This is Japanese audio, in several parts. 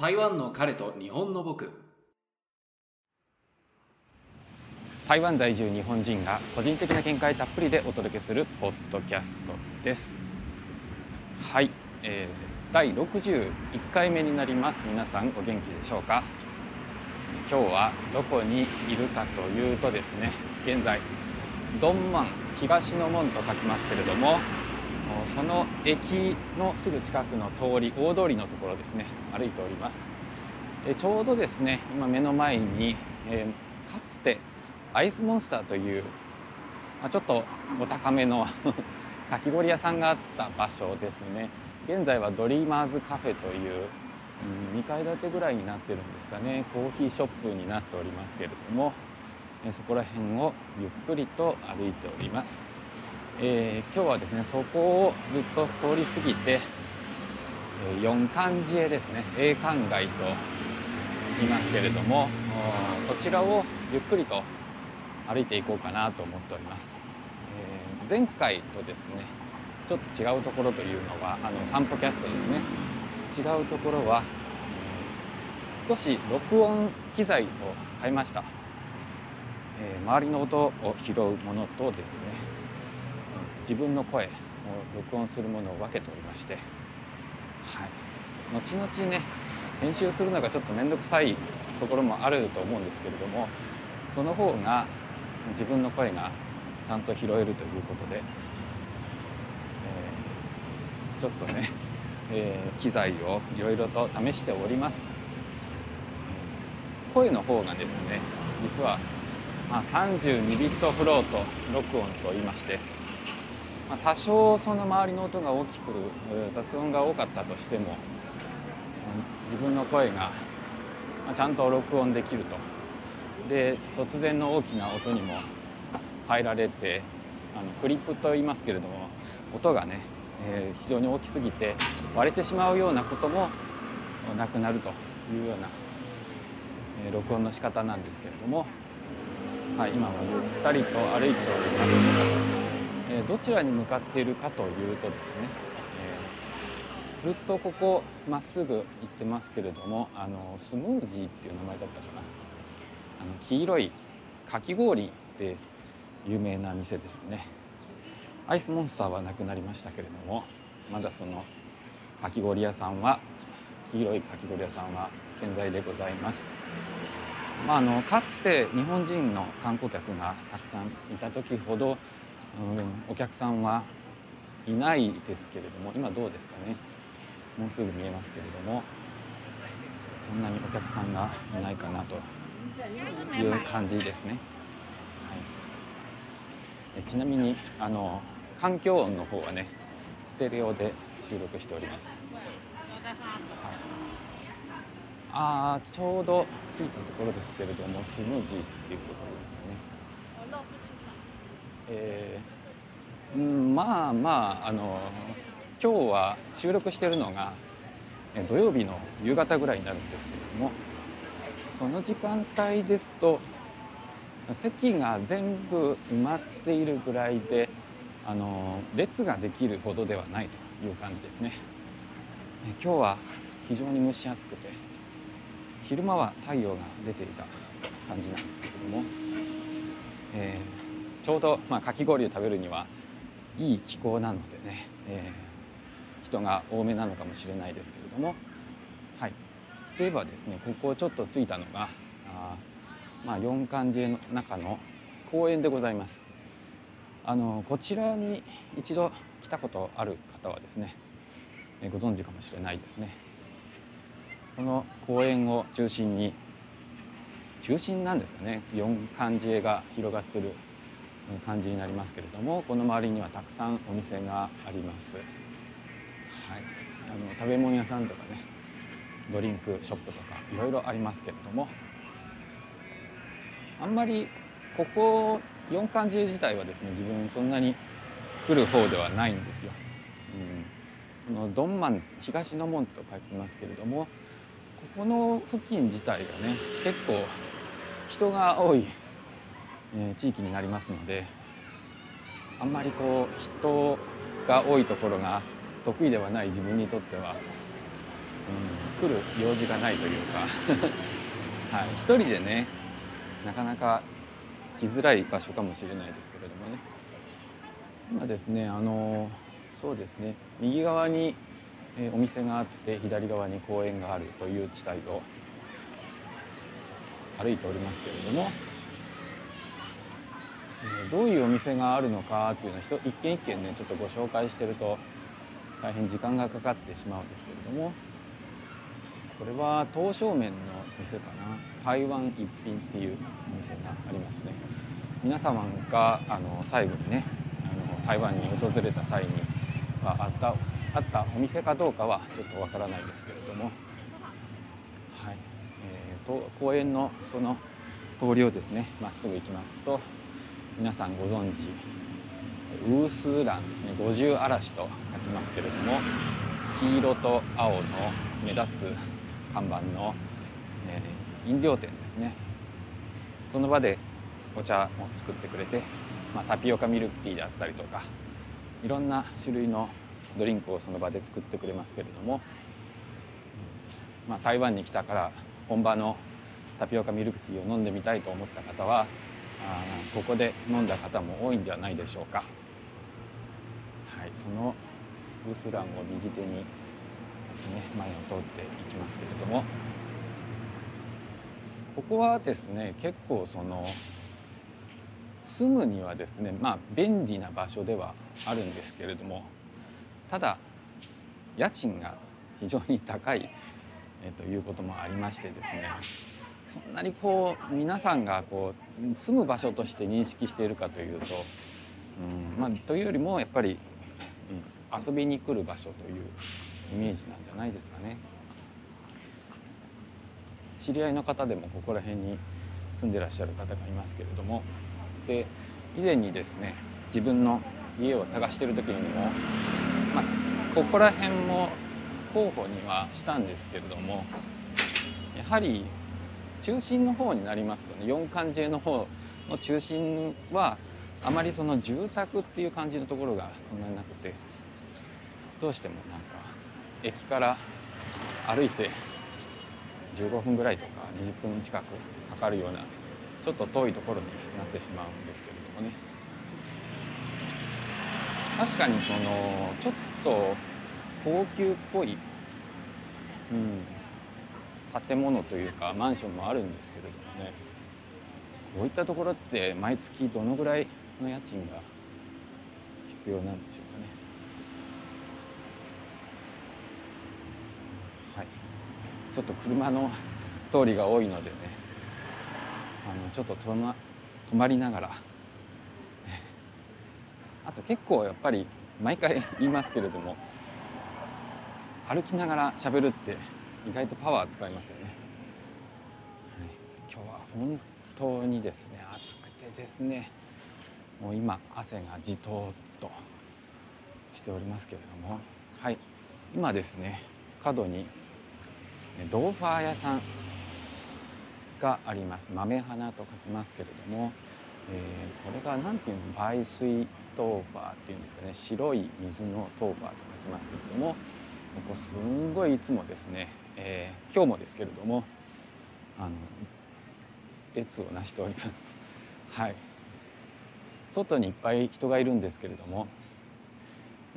台湾の彼と日本の僕。台湾在住日本人が個人的な見解たっぷりでお届けするポッドキャストです。はい、えー、第61回目になります。皆さんお元気でしょうか？今日はどこにいるかというとですね現在ドンマン東の門と書きますけれどもその駅のすぐ近くの通り大通りのところですね。歩いております。ちょうどですね今目の前に、え、かつてアイスモンスターという、ま、ちょっとお高めの かき氷屋さんがあった場所ですね。現在はドリーマーズカフェという、2階建てぐらいになってるんですかね。コーヒーショップになっておりますけれどもそこら辺をゆっくりと歩いております。えー、今日はですねそこをずっと通り過ぎて四冠寺へですね栄冠街と言いますけれどもそちらをゆっくりと歩いていこうかなと思っております、えー、前回とですねちょっと違うところというのはあの散歩キャストですね違うところは、少し録音機材を変えました、え、周りの音を拾うものとですね自分の声を録音するものを分けておりまして、はい、後々ね編集するのがちょっと面倒くさいところもあると思うんですけれどもその方が自分の声がちゃんと拾えるということで、えー、ちょっとね、えー、機材をいろいろと試しております。声の方がですね実は、まあ、32ビットフロート録音と言いましてまあ、多少その周りの音が大きく雑音が多かったとしても自分の声がちゃんと録音できるとで突然の大きな音にも耐えられてあのクリップと言いますけれども音がね、えー、非常に大きすぎて割れてしまうようなこともなくなるというような、えー、録音の仕方なんですけれども、はい、今もゆったりと歩いております。えどちらに向かっているかというとですね、え、ずっとここまっすぐ行ってますけれどもあのスムージーっていう名前だったかなあの黄色いかき氷で有名な店ですねアイスモンスターはなくなりましたけれどもまだそのかき氷屋さんは黄色いかき氷屋さんは健在でございます。まあ、あのかつて日本人の観光客がたくさんいた時ほどうんお客さんはいないですけれども今どうですかね？もうすぐ見えますけれどもそんなにお客さんがいないかなという感じですね。はい、ちなみにあの環境音の方はねステレオで収録しております。はい、ああちょうど着いたところですけれどもスムージーっていうところですよね。えー、まあまああの今日は収録してるのが土曜日の夕方ぐらいになるんですけれどもその時間帯ですと席が全部埋まっているぐらいであの列ができるほどではないという感じですね。今日は非常に蒸し暑くて昼間は太陽が出ていた感じなんですけれども、えーちょうど、まあ、かき氷を食べるにはいい気候なのでね、えー、人が多めなのかもしれないですけれども。はい。で言えばですねここをちょっと着いたのがあまあ四冠寺の中の公園でございます。あのこちらに一度来たことある方はですねご存知かもしれないですね。この公園を中心に中心なんですかね四冠寺が広がってる感じになりますけれどもこの周りにはたくさんお店があります、はい、あの食べ物屋さんとかねドリンクショップとかいろいろありますけれどもあんまりここ四冠寺自体はですね自分そんなに来る方ではないんですよ。うん、このドンマン東の門と書きますけれどもここの付近自体がね結構人が多いえ地域になりますのであんまりこう人が多いところが得意ではない自分にとってはうん、来る用事がないというか はい、一人でねなかなか来づらい場所かもしれないですけれどもね。今ですねあのそうですね右側に、お店があって左側に公園があるという地帯を歩いておりますけれども、どういうお店があるのかっていうのは一軒一軒ねちょっとご紹介してると大変時間がかかってしまうんですけれども。これは刀削麺の店かな。台湾一品っていうお店がありますね。皆様があの最後にねあの台湾に訪れた際にはあったあったお店かどうかはちょっとわからないですけれども、はい。えーと、公園のその通りをですねまっすぐ行きますと皆さんご存知ウースーランですね。五十嵐と書きますけれども黄色と青の目立つ看板の、えー、飲料店ですね。その場でお茶を作ってくれて、まあ、タピオカミルクティーであったりとかいろんな種類のドリンクをその場で作ってくれますけれども、まあ、台湾に来たから本場のタピオカミルクティーを飲んでみたいと思った方はここで飲んだ方も多いんじゃないでしょうか。はい、そのウースランを右手にですね前を通っていきますけれどもここはですね結構その住むにはですねまあ便利な場所ではあるんですけれどもただ家賃が非常に高い、えということもありましてですねそんなにこう皆さんがこう住む場所として認識しているかというと、うんまあ、というよりもやっぱり、うん、遊びに来る場所というイメージなんじゃないですかね。知り合いの方でもここら辺に住んでらっしゃる方がいますけれどもで以前にですね自分の家を探してる時にも、まあ、ここら辺も候補にはしたんですけれどもやはり中心の方になりますとね四環寺の方の中心はあまりその住宅っていう感じのところがそんなになくてどうしてもなんか駅から歩いて15分ぐらいとか20分近くかかるようなちょっと遠いところになってしまうんですけれどもね。確かにそのちょっと高級っぽい、うん、建物というかマンションもあるんですけれどもね。こういったところって毎月どのぐらいの家賃が必要なんでしょうかね。はい。ちょっと車の通りが多いのでね。あのちょっと止ま止まりながら。あと結構やっぱり毎回言いますけれども歩きながら喋るって意外とパワー使いますよね、はい、今日は本当にですね暑くてですねもう今汗がじとーっとしておりますけれども。はい。今ですね角にドーファー屋さんがあります。豆花と書きますけれども、えー、これが何ていうの？梅水トーファーっていうんですかね。白い水のトーファーと書きますけれども。ここすんごいいつもですね、えー、今日もですけれどもあの列をなしております。はい。外にいっぱい人がいるんですけれども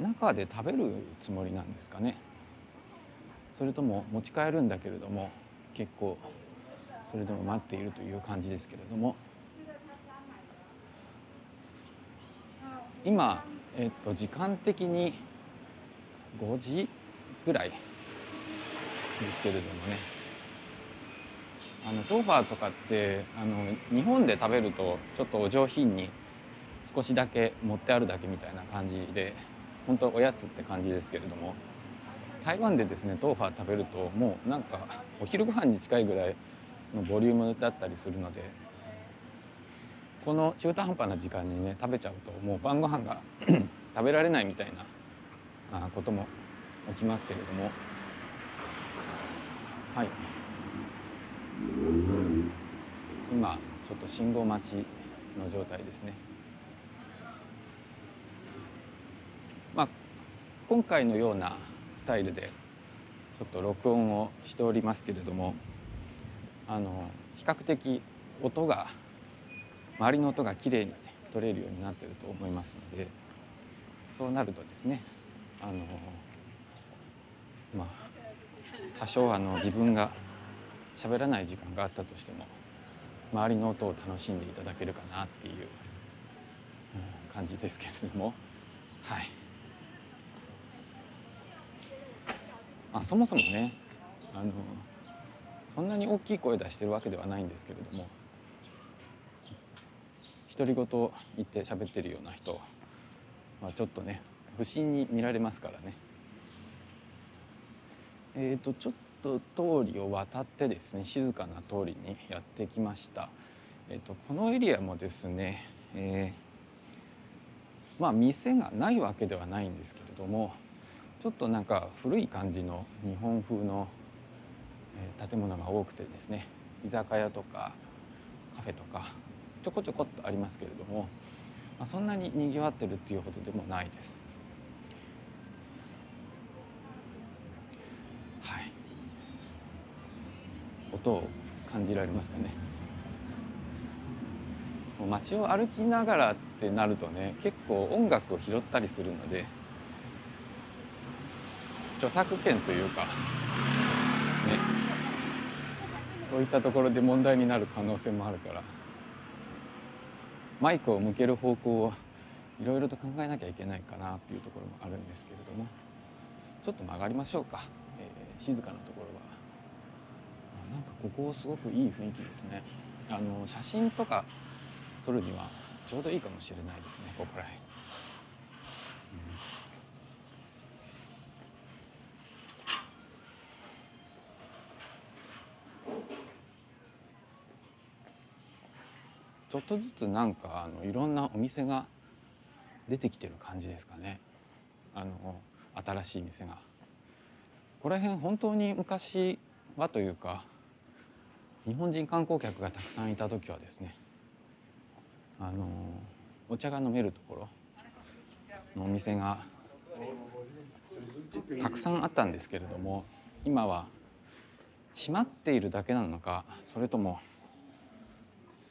中で食べるつもりなんですかね。それとも持ち帰るんだけれども結構それでも待っているという感じですけれども。今、えっと、時間的に5時ぐらいですけれどもね。あのトーファーとかってあの日本で食べるとちょっとお上品に少しだけ持ってあるだけみたいな感じで本当おやつって感じですけれども台湾でですねトーファー食べるともうなんかお昼ご飯に近いぐらいのボリュームだったりするのでこの中途半端な時間にね食べちゃうともう晩ご飯が 食べられないみたいなことも起きますけれどもはい今ちょっと信号待ちの状態ですね。まあ今回のようなスタイルでちょっと録音をしておりますけれどもあの比較的音が周りの音がきれいに取れるようになってると思いますのでそうなるとですねあのまあ多少あの自分が喋らない時間があったとしても周りの音を楽しんでいただけるかなっていう、感じですけれどもはい。まあ、そもそもねあのそんなに大きい声出してるわけではないんですけれども独り言言って喋ってるような人はちょっとね不審に見られますからね。えーと、ちょっと通りを渡ってですね静かな通りにやってきました。えーと、このエリアもですね、えー、まあ店がないわけではないんですけれどもちょっとなんか古い感じの日本風の建物が多くてですね居酒屋とかカフェとかちょこちょこっとありますけれども、まあ、そんなににぎわってるっていうほどでもないです。はい、音を感じられますかね。街を歩きながらってなるとね結構音楽を拾ったりするので著作権というかねそういったところで問題になる可能性もあるからマイクを向ける方向をいろいろと考えなきゃいけないかなっていうところもあるんですけれどもちょっと曲がりましょうか、えー、静かなところなんかここすごくいい雰囲気ですねあの写真とか撮るにはちょうどいいかもしれないですねここら辺。ちょっとずつなんかあのいろんなお店が出てきてる感じですかねあの新しい店が。ここら辺本当に昔はというか日本人観光客がたくさんいた時はですねあのお茶が飲めるところのお店がたくさんあったんですけれども今は閉まっているだけなのかそれとも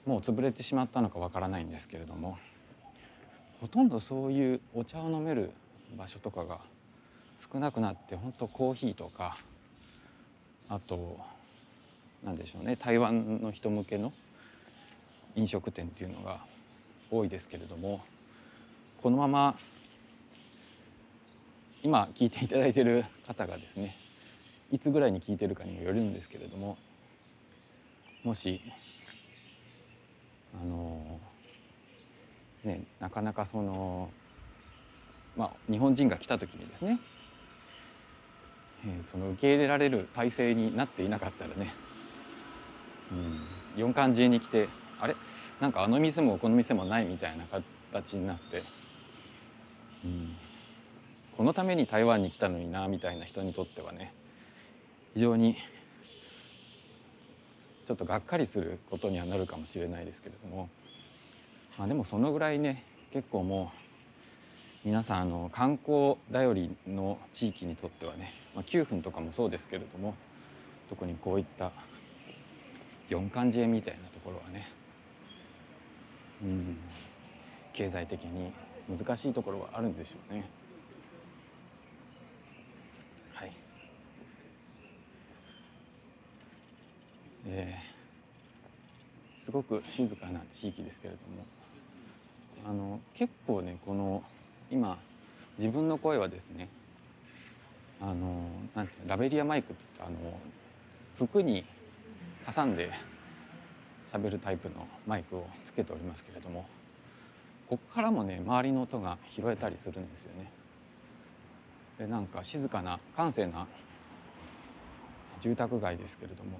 もう潰れてしまったのかわからないんですけれどもほとんどそういうお茶を飲める場所とかが少なくなって本当コーヒーとかあと何でしょうね。台湾の人向けの飲食店っていうのが多いですけれどもこのまま今聞いていただいてる方がですねいつぐらいに聞いてるかにもよるんですけれどももしあのねなかなかそのまあ日本人が来た時にですね、え、その受け入れられる体制になっていなかったらね、うん、四漢寺に来てあれ？なんかあの店もこの店もないみたいな形になって、うん、このために台湾に来たのになみたいな人にとってはね。非常にちょっとがっかりすることにはなるかもしれないですけれども、まあ、でもそのぐらいね結構もう皆さんあの観光頼りの地域にとってはね、まあ、9分とかもそうですけれども特にこういった四漢寺みたいなところはね。うん。経済的に難しいところはあるんでしょうね。はい。えー、すごく静かな地域ですけれどもあの結構ねこの今自分の声はですねあのなんてラベリアマイクって言ってあの服に挟んで喋るタイプのマイクをつけておりますけれどもこっからもね周りの音が拾えたりするんですよね。でなんか静かな閑静な住宅街ですけれども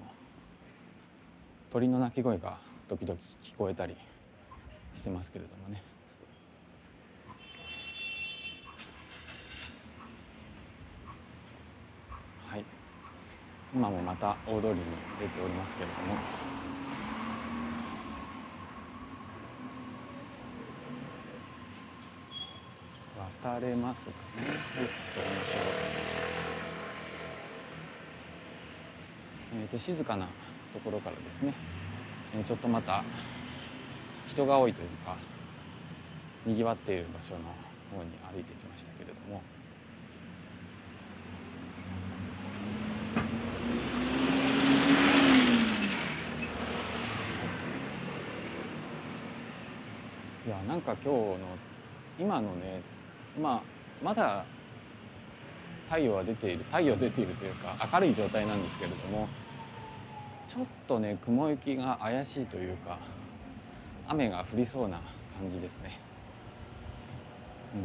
鳥の鳴き声が時々聞こえたりしてますけれどもね。はい、今もまた大通りに出ておりますけれども。渡れますかね？はい、渡りましょう。えー、と静かなところからですね、ちょっとまた人が多いというかにぎわっている場所の方に歩いてきましたけれども。いやなんか今日の今のねまあまだ太陽は出ている太陽出ているというか明るい状態なんですけれどもちょっとね雲行きが怪しいというか雨が降りそうな感じですね、うん、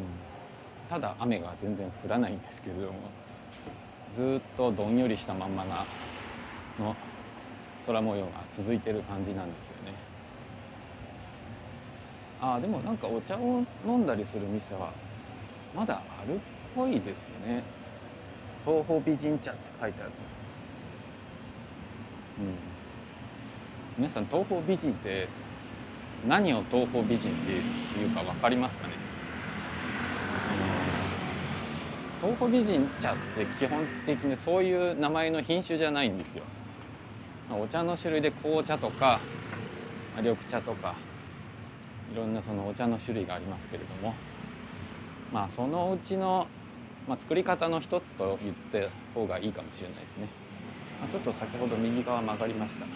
ただ雨が全然降らないんですけれどもずっとどんよりしたまんまなの空模様が続いてる感じなんですよね。ああでもなんかお茶を飲んだりする店はまだあるっぽいですね。東方美人茶って書いてある。うん。皆さん東方美人って何を東方美人っていうか分かりますかね？東方美人茶って基本的にそういう名前の品種じゃないんですよ。お茶の種類で紅茶とか緑茶とかいろんなそのお茶の種類がありますけれどもまあそのうちの、まあ、作り方の一つと言った方がいいかもしれないですね、まあ、ちょっと先ほど右側曲がりました、はい、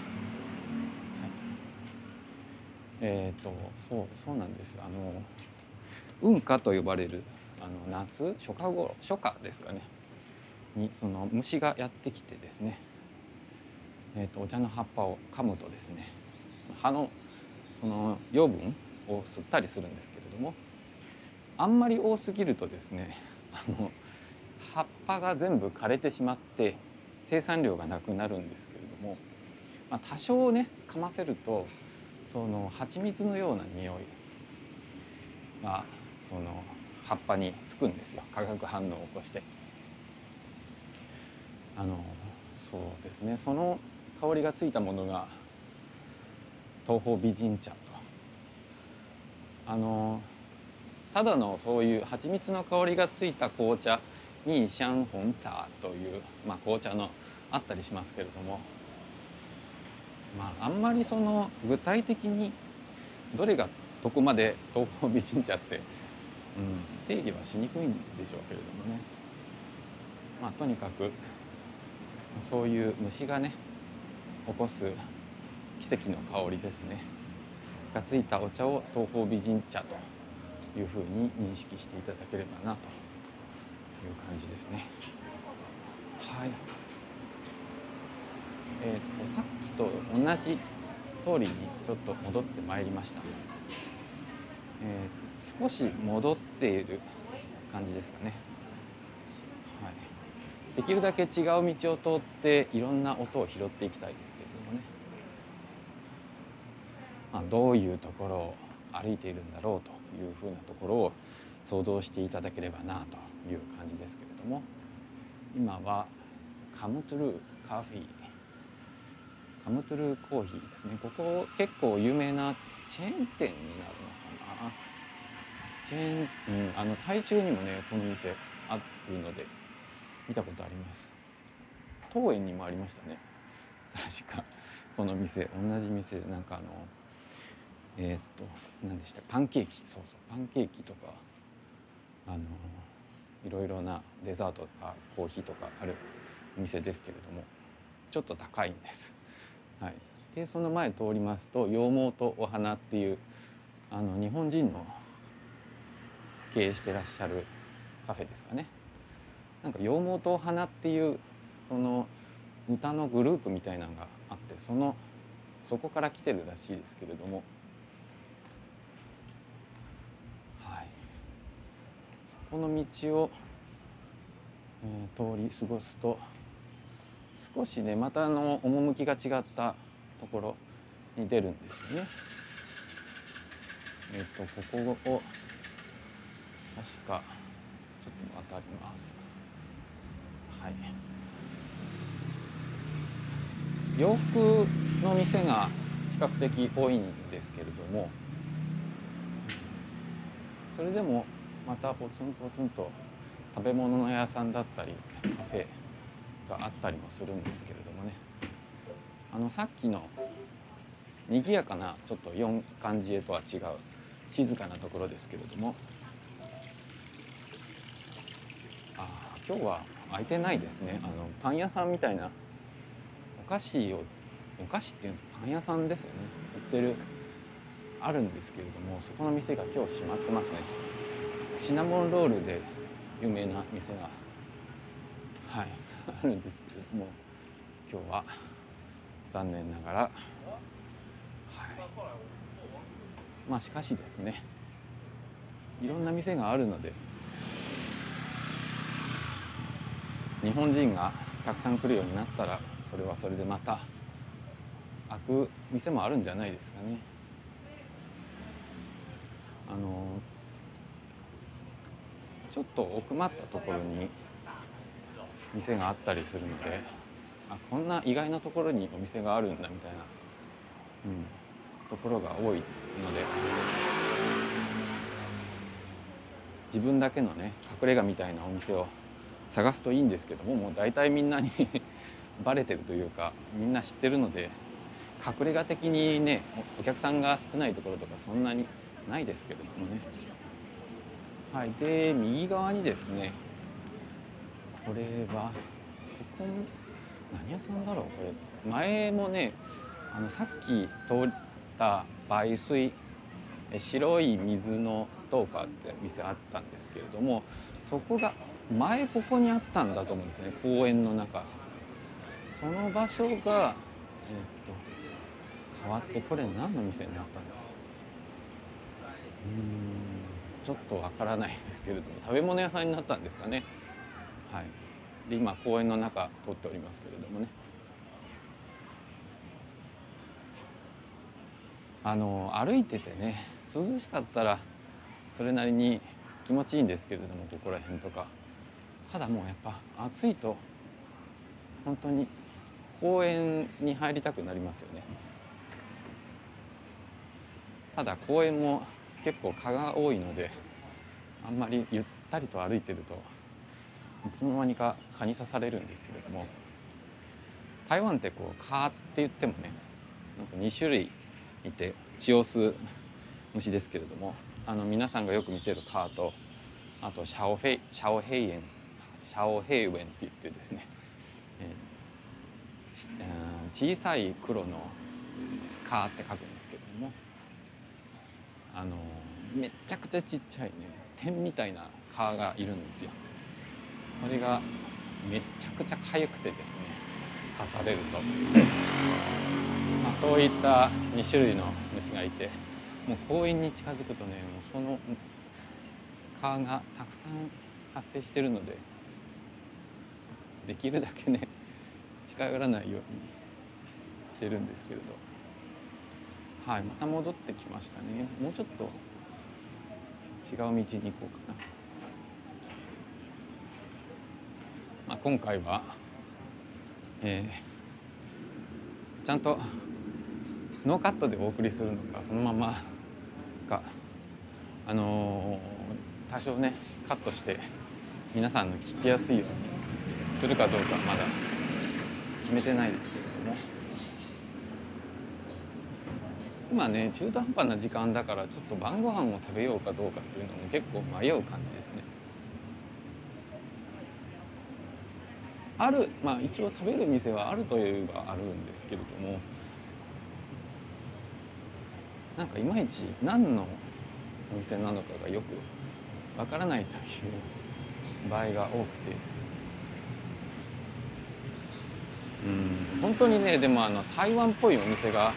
えっ、ー、とそうそうなんです。あの雲夏と呼ばれるあの夏初夏頃初夏ですかね。にその虫がやってきてですね、えーと、とお茶の葉っぱを噛むとですね葉のその養分を吸ったりするんですけれどもあんまり多すぎるとですねあの葉っぱが全部枯れてしまって生産量がなくなるんですけれども、まあ、多少ね噛ませるとその蜂蜜のような匂いがその葉っぱにつくんですよ化学反応を起こして。あのそうですねその香りがついたものが東方美人茶とあのただのそういう蜂蜜の香りがついた紅茶にシャンホン茶という、まあ、紅茶のあったりしますけれども、まあ、あんまりその具体的にどれがどこまで東方美人茶って、うん、定義はしにくいんでしょうけれどもね、まあ、とにかくそういう虫がね起こす奇跡の香りですね。がついたお茶を東方美人茶というふうに認識していただければなという感じですね。はい。え、ー、とさっきと同じ通りにちょっと戻ってまいりました。えー、少し戻っている感じですかね。はい。できるだけ違う道を通っていろんな音を拾っていきたいですけど。どういうところを歩いているんだろうというふうなところを想像していただければなという感じですけれども。今はカムトゥルーカフィーカムトゥルーコーヒーですね。ここ結構有名なチェーン店になるのかな。チェーン、うん、あの台中にもねこの店あるので見たことあります。当園にもありましたね。確か。この店同じ店でなんかあのえー、っと何でしたパンケーキそうそうパンケーキとかあのいろいろなデザートとかコーヒーとかあるお店ですけれどもちょっと高いんです。はい、でその前通りますと羊毛とお花っていうあの日本人の経営してらっしゃるカフェですかね。なんか羊毛とお花っていうその歌のグループみたいなのがあってそのそこから来てるらしいですけれどもこの道を、えー、通り過ごすと少しねまたあの趣が違ったところに出るんですよね。えっ、ー、とここを確かちょっと渡ります。はい。洋服の店が比較的多いんですけれどもそれでもまたポツンポツンと食べ物屋さんだったりカフェがあったりもするんですけれどもね。あのさっきの賑やかなちょっと4感じへとは違う静かなところですけれども。あ今日は開いてないですね。あのパン屋さんみたいなお菓子をお菓子っていうんですかパン屋さんですよね。売ってるあるんですけれどもそこの店が今日閉まってますね。シナモンロールで有名な店がはいあるんですけれども今日は残念ながらはいまあしかしですねいろんな店があるので日本人がたくさん来るようになったらそれはそれでまた開く店もあるんじゃないですかね。あのちょっと奥まったところに店があったりするのであこんな意外なところにお店があるんだみたいな、うん、ところが多いので自分だけのね隠れ家みたいなお店を探すといいんですけどももう大体みんなに バレてるというかみんな知ってるので隠れ家的にねお客さんが少ないところとかそんなにないですけれどもね。はいで右側にですねこれはここ何屋さんだろうこれ。前もねあのさっき通った梅水白い水のトーファーって店あったんですけれどもそこが前ここにあったんだと思うんですね公園の中。その場所がえっ、と変わってこれ何の店になったんだろう。ん。ちょっとわからないですけれども食べ物屋さんになったんですかね。はい。で今公園の中通っておりますけれどもね。あの歩いててね涼しかったらそれなりに気持ちいいんですけれどもここら辺とか。ただもうやっぱ暑いと本当に公園に入りたくなりますよね。ただ公園も結構蚊が多いのであんまりゆったりと歩いてるといつの間にか蚊に刺されるんですけれども台湾ってこう蚊って言ってもねなんか2種類いて血を吸う虫ですけれどもあの皆さんがよく見てる蚊とあと小黑 小黑蚊 小黑蚊 って言ってですね、えー、小さい黒の蚊って書くんですけれどもあのめちゃくちゃちっちゃいね点みたいな蚊がいるんですよ。それがめちゃくちゃ痒くてですね刺されると、まあ、そういった2種類の虫がいてもう公園に近づくとねもうその蚊がたくさん発生してるのでできるだけね近寄らないようにしてるんですけれど。はいまた戻ってきましたね。もうちょっと違う道に行こうかな、まあ、今回は、えー、ちゃんとノーカットでお送りするのかそのままかあのー、多少ねカットして皆さんの聞きやすいようにするかどうかはまだ決めてないですけれども。今ね中途半端な時間だからちょっと晩ご飯を食べようかどうかっていうのも結構迷う感じですね。あるまあ一応食べる店はあるといえばあるんですけれどもなんかいまいち何のお店なのかがよくわからないという場合が多くてうん本当にねでもあの台湾っぽいお店が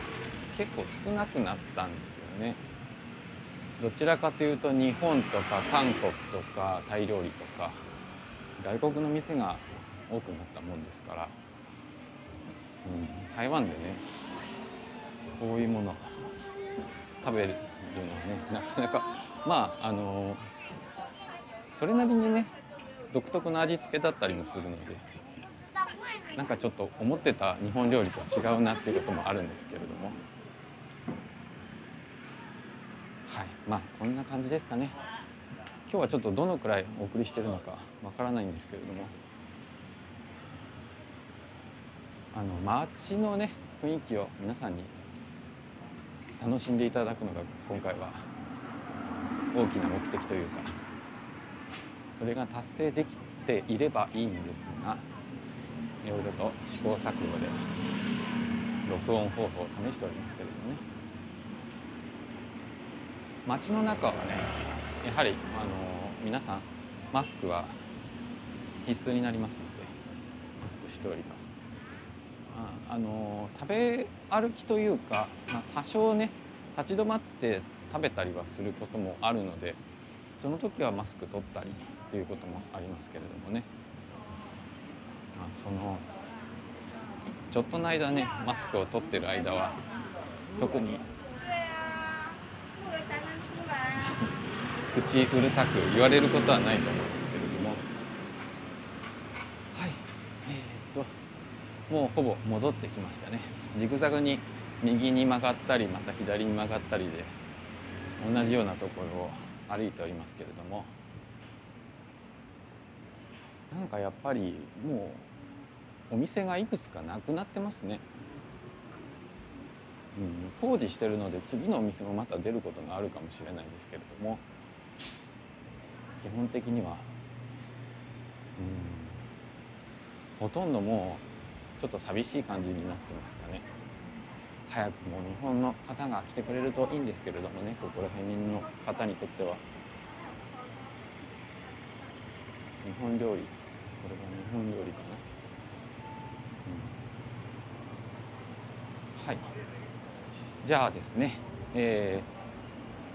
結構少なくなったんですよね。どちらかというと日本とか韓国とかタイ料理とか外国の店が多くなったもんですから、うん、台湾でねそういうもの食べるのはねなかなかまああのそれなりにね独特の味付けだったりもするのでなんかちょっと思ってた日本料理とは違うなっていうこともあるんですけれども。はいまあこんな感じですかね。今日はちょっとどのくらいお送りしてるのかわからないんですけれども。あの街のね雰囲気を皆さんに楽しんでいただくのが今回は大きな目的というかそれが達成できていればいいんですがいろいろと試行錯誤で録音方法を試しておりますけれどもね。街の中はねやはりあの皆さんマスクは必須になりますのでマスクしております。ああの食べ歩きというか、まあ、多少ね立ち止まって食べたりはすることもあるのでその時はマスク取ったりっていうこともありますけれどもね、まあ、そのちょっとの間ねマスクを取ってる間は特に口うるさく言われることはないと思うんですけれども。はい。えー、っともうほぼ戻ってきましたね。ジグザグに右に曲がったりまた左に曲がったりで同じようなところを歩いておりますけれども。なんかやっぱりもうお店がいくつかなくなってますね。うん、工事してるので次のお店もまた出ることがあるかもしれないですけれども。基本的には、うん、ほとんどもうちょっと寂しい感じになってますかね。早くも日本の方が来てくれるといいんですけれどもね。ここら辺の方にとっては。日本料理。これは日本料理かな、うん、はい。じゃあですね、えー、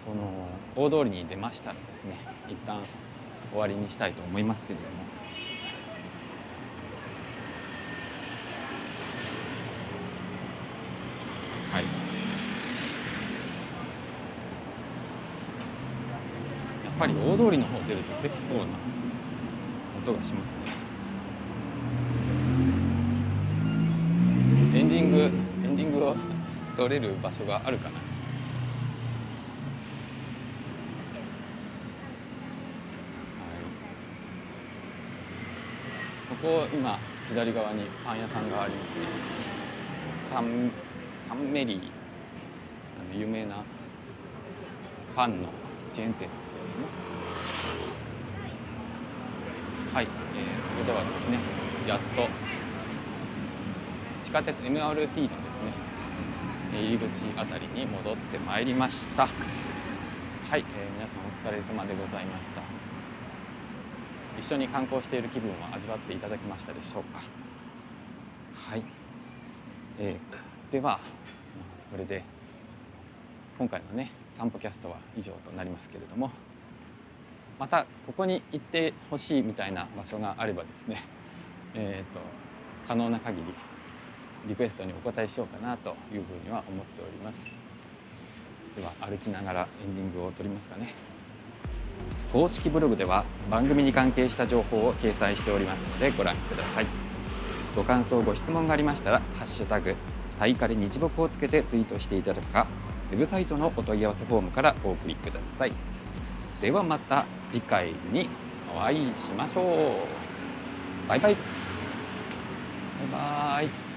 その大通りに出ましたらですね一旦終わりにしたいと思いますけれども。はい。やっぱり大通りの方出ると結構な音がしますね。エンディングエンディングを撮れる場所があるかな。ここ今左側にパン屋さんがありますね。サンサンメリー。あの有名なパンのチェーン店ですけれども。はい、えー、それではですねやっと地下鉄 MRT のですね入り口あたりに戻ってまいりました。はい、えー、皆さんお疲れ様でございました。一緒に観光している気分を味わっていただけましたでしょうか。はい、えー、ではこれで今回のね散歩キャストは以上となりますけれどもまたここに行ってほしいみたいな場所があればですねえーと、と可能な限りリクエストにお答えしようかなというふうには思っております。では歩きながらエンディングを取りますかね。公式ブログでは番組に関係した情報を掲載しておりますのでご覧ください。ご感想ご質問がありましたら「ハッシュタグタイカレ日木」をつけてツイートしていただくかウェブサイトのお問い合わせフォームからお送りください。ではまた次回にお会いしましょう。バイバイ。バイバイ。